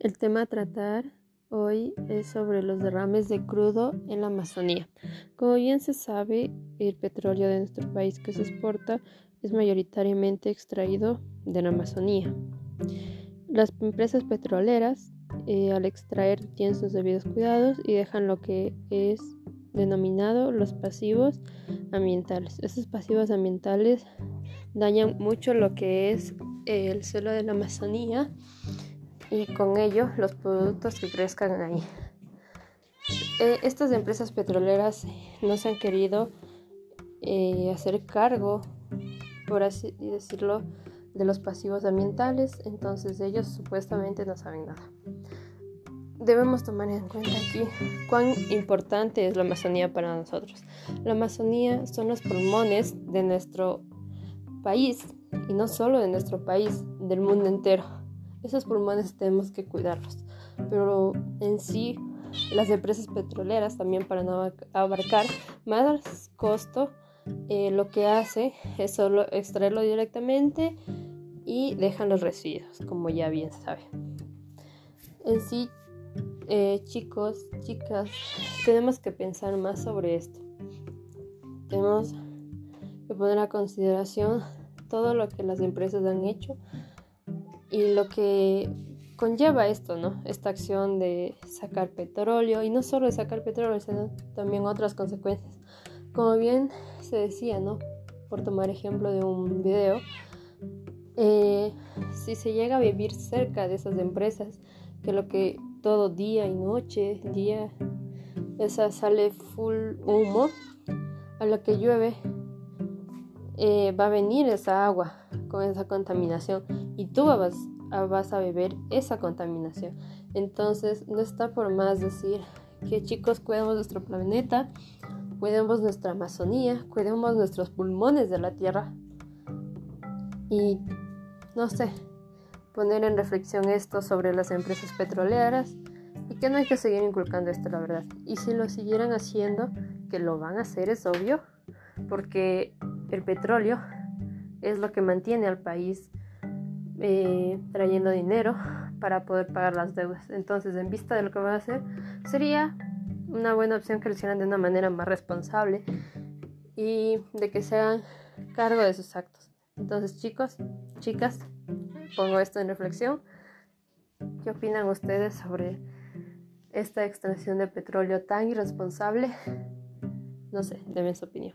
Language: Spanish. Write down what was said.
El tema a tratar hoy es sobre los derrames de crudo en la Amazonía. Como bien se sabe, el petróleo de nuestro país que se exporta es mayoritariamente extraído de la Amazonía. Las empresas petroleras eh, al extraer tienen sus debidos cuidados y dejan lo que es denominado los pasivos ambientales. Estos pasivos ambientales dañan mucho lo que es el suelo de la Amazonía y con ello los productos que crezcan ahí. Eh, estas empresas petroleras no se han querido eh, hacer cargo, por así decirlo, de los pasivos ambientales, entonces ellos supuestamente no saben nada. Debemos tomar en cuenta aquí cuán importante es la Amazonía para nosotros. La Amazonía son los pulmones de nuestro país y no solo de nuestro país, del mundo entero esos pulmones tenemos que cuidarlos. Pero en sí, las empresas petroleras también para no abarcar más costo, eh, lo que hace es solo extraerlo directamente y dejan los residuos, como ya bien saben. En sí, eh, chicos, chicas, tenemos que pensar más sobre esto. Tenemos que poner a consideración todo lo que las empresas han hecho y lo que conlleva esto, ¿no? Esta acción de sacar petróleo y no solo de sacar petróleo, sino también otras consecuencias. Como bien se decía, ¿no? Por tomar ejemplo de un video, eh, si se llega a vivir cerca de esas empresas, que lo que todo día y noche, día, esa sale full humo, a lo que llueve, eh, va a venir esa agua con esa contaminación y tú vas, vas a beber esa contaminación. Entonces, no está por más decir que chicos, cuidemos nuestro planeta, cuidemos nuestra Amazonía, cuidemos nuestros pulmones de la tierra y, no sé, poner en reflexión esto sobre las empresas petroleras y que no hay que seguir inculcando esto, la verdad. Y si lo siguieran haciendo, que lo van a hacer, es obvio, porque el petróleo es lo que mantiene al país eh, trayendo dinero para poder pagar las deudas. Entonces, en vista de lo que van a hacer, sería una buena opción que lo hicieran de una manera más responsable y de que se hagan cargo de sus actos. Entonces, chicos, chicas, pongo esto en reflexión. ¿Qué opinan ustedes sobre esta extracción de petróleo tan irresponsable? No sé, denme su opinión.